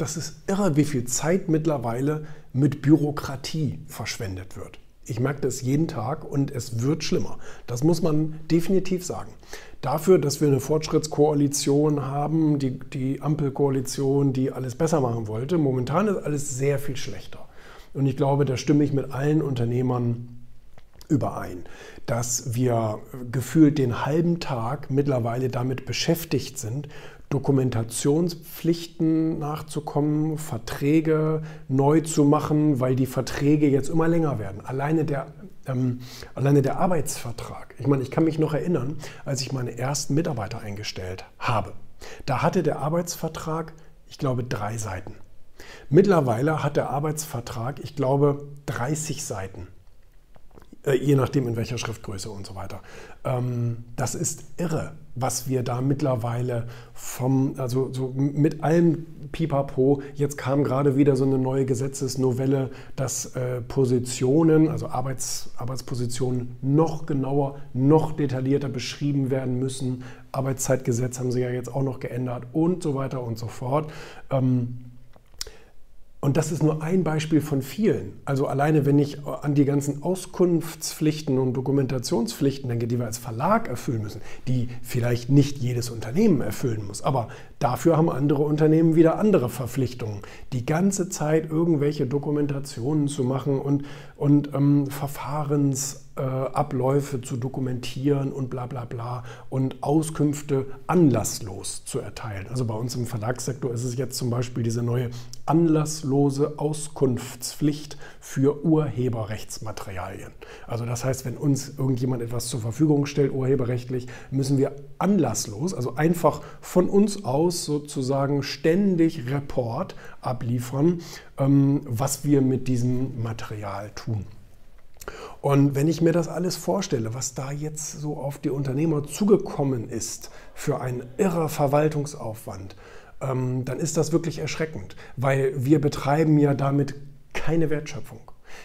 das ist irre, wie viel Zeit mittlerweile mit Bürokratie verschwendet wird. Ich merke das jeden Tag und es wird schlimmer. Das muss man definitiv sagen. Dafür, dass wir eine Fortschrittskoalition haben, die, die Ampelkoalition, die alles besser machen wollte, momentan ist alles sehr viel schlechter. Und ich glaube, da stimme ich mit allen Unternehmern überein, dass wir gefühlt den halben Tag mittlerweile damit beschäftigt sind, Dokumentationspflichten nachzukommen, Verträge neu zu machen, weil die Verträge jetzt immer länger werden. Alleine der, ähm, alleine der Arbeitsvertrag. Ich meine, ich kann mich noch erinnern, als ich meine ersten Mitarbeiter eingestellt habe. Da hatte der Arbeitsvertrag, ich glaube, drei Seiten. Mittlerweile hat der Arbeitsvertrag, ich glaube, 30 Seiten. Äh, je nachdem in welcher Schriftgröße und so weiter. Ähm, das ist irre, was wir da mittlerweile vom, also so mit allem Pipapo, jetzt kam gerade wieder so eine neue Gesetzesnovelle, dass äh, Positionen, also Arbeits, Arbeitspositionen noch genauer, noch detaillierter beschrieben werden müssen. Arbeitszeitgesetz haben sie ja jetzt auch noch geändert und so weiter und so fort. Ähm, und das ist nur ein Beispiel von vielen. Also alleine, wenn ich an die ganzen Auskunftspflichten und Dokumentationspflichten denke, die wir als Verlag erfüllen müssen, die vielleicht nicht jedes Unternehmen erfüllen muss, aber dafür haben andere Unternehmen wieder andere Verpflichtungen, die ganze Zeit irgendwelche Dokumentationen zu machen und, und ähm, Verfahrens äh, Abläufe zu dokumentieren und bla bla bla und Auskünfte anlasslos zu erteilen. Also bei uns im Verlagssektor ist es jetzt zum Beispiel diese neue anlasslose Auskunftspflicht für Urheberrechtsmaterialien. Also das heißt, wenn uns irgendjemand etwas zur Verfügung stellt, urheberrechtlich, müssen wir anlasslos, also einfach von uns aus sozusagen ständig Report abliefern, ähm, was wir mit diesem Material tun. Und wenn ich mir das alles vorstelle, was da jetzt so auf die Unternehmer zugekommen ist für einen irrer Verwaltungsaufwand, ähm, dann ist das wirklich erschreckend, weil wir betreiben ja damit keine Wertschöpfung.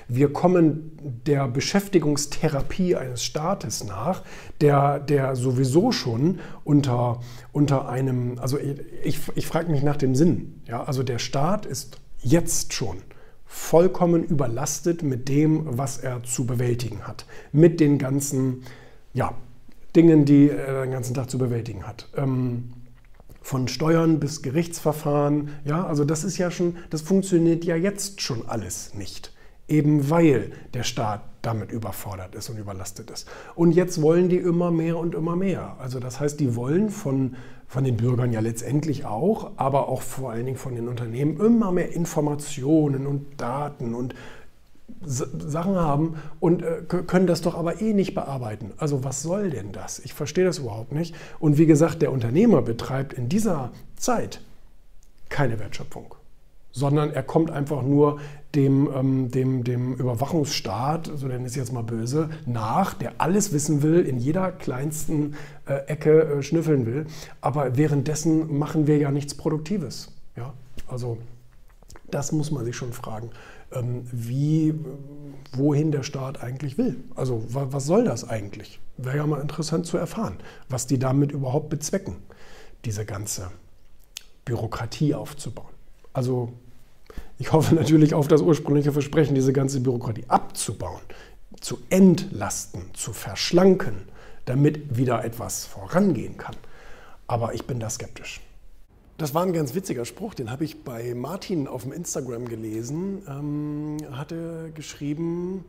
Wir kommen der Beschäftigungstherapie eines Staates nach, der, der sowieso schon unter, unter einem, also ich, ich frage mich nach dem Sinn. Ja? Also der Staat ist jetzt schon vollkommen überlastet mit dem, was er zu bewältigen hat. Mit den ganzen ja, Dingen, die er den ganzen Tag zu bewältigen hat. Ähm, von Steuern bis Gerichtsverfahren, ja, also das ist ja schon, das funktioniert ja jetzt schon alles nicht. Eben weil der Staat damit überfordert ist und überlastet ist. Und jetzt wollen die immer mehr und immer mehr. Also das heißt, die wollen von von den Bürgern ja letztendlich auch, aber auch vor allen Dingen von den Unternehmen immer mehr Informationen und Daten und Sachen haben und äh, können das doch aber eh nicht bearbeiten. Also was soll denn das? Ich verstehe das überhaupt nicht. Und wie gesagt, der Unternehmer betreibt in dieser Zeit keine Wertschöpfung sondern er kommt einfach nur dem, ähm, dem, dem Überwachungsstaat, so nenne ich es jetzt mal böse, nach, der alles wissen will, in jeder kleinsten äh, Ecke äh, schnüffeln will. Aber währenddessen machen wir ja nichts Produktives. Ja? Also das muss man sich schon fragen, ähm, wie, wohin der Staat eigentlich will. Also wa was soll das eigentlich? Wäre ja mal interessant zu erfahren, was die damit überhaupt bezwecken, diese ganze Bürokratie aufzubauen. Also ich hoffe natürlich auf das ursprüngliche Versprechen, diese ganze Bürokratie abzubauen, zu entlasten, zu verschlanken, damit wieder etwas vorangehen kann. Aber ich bin da skeptisch. Das war ein ganz witziger Spruch, den habe ich bei Martin auf dem Instagram gelesen. Ähm, hatte geschrieben,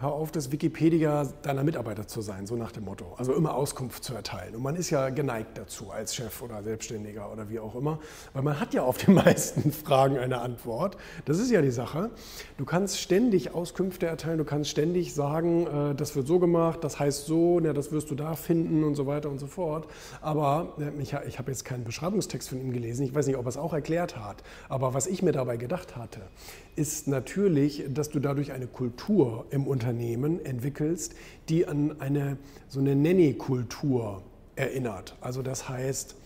hör auf, das Wikipedia deiner Mitarbeiter zu sein, so nach dem Motto. Also immer Auskunft zu erteilen. Und man ist ja geneigt dazu als Chef oder Selbstständiger oder wie auch immer, weil man hat ja auf die meisten Fragen eine Antwort. Das ist ja die Sache. Du kannst ständig Auskünfte erteilen, du kannst ständig sagen, äh, das wird so gemacht, das heißt so, ja, das wirst du da finden und so weiter und so fort. Aber äh, ich, ich habe jetzt keinen Beschreibungstext von ihm gelesen, ich weiß nicht, ob er es auch erklärt hat. Aber was ich mir dabei gedacht hatte, ist natürlich, dass du dadurch eine Kultur im Unternehmen entwickelst, die an eine so eine Nanny-Kultur erinnert. Also das heißt,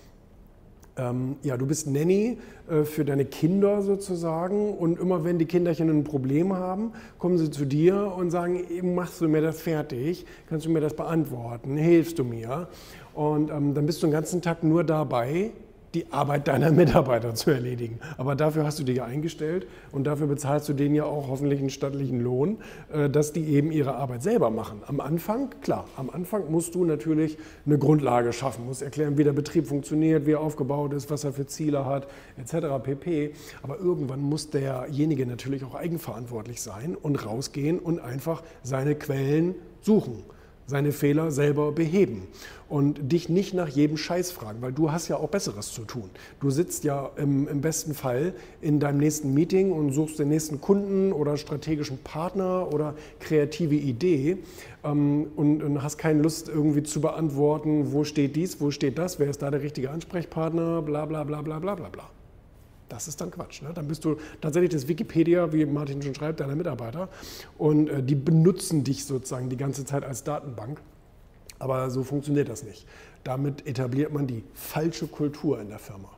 ähm, ja, du bist Nanny äh, für deine Kinder sozusagen und immer wenn die Kinderchen ein Problem haben, kommen sie zu dir und sagen, machst du mir das fertig, kannst du mir das beantworten, hilfst du mir? Und ähm, dann bist du den ganzen Tag nur dabei, die Arbeit deiner Mitarbeiter zu erledigen. Aber dafür hast du dich eingestellt und dafür bezahlst du denen ja auch hoffentlich einen stattlichen Lohn, äh, dass die eben ihre Arbeit selber machen. Am Anfang, klar, am Anfang musst du natürlich eine Grundlage schaffen, musst erklären, wie der Betrieb funktioniert, wie er aufgebaut ist, was er für Ziele hat, etc. pp. Aber irgendwann muss derjenige natürlich auch eigenverantwortlich sein und rausgehen und einfach seine Quellen suchen seine Fehler selber beheben und dich nicht nach jedem Scheiß fragen, weil du hast ja auch Besseres zu tun. Du sitzt ja im, im, besten Fall in deinem nächsten Meeting und suchst den nächsten Kunden oder strategischen Partner oder kreative Idee ähm, und, und, hast keine Lust irgendwie zu beantworten, wo steht dies, wo steht das, wer ist da der richtige Ansprechpartner, bla bla bla bla bla bla bla. Das ist dann Quatsch. Ne? Dann bist du tatsächlich das Wikipedia, wie Martin schon schreibt, deiner Mitarbeiter. Und äh, die benutzen dich sozusagen die ganze Zeit als Datenbank. Aber so funktioniert das nicht. Damit etabliert man die falsche Kultur in der Firma.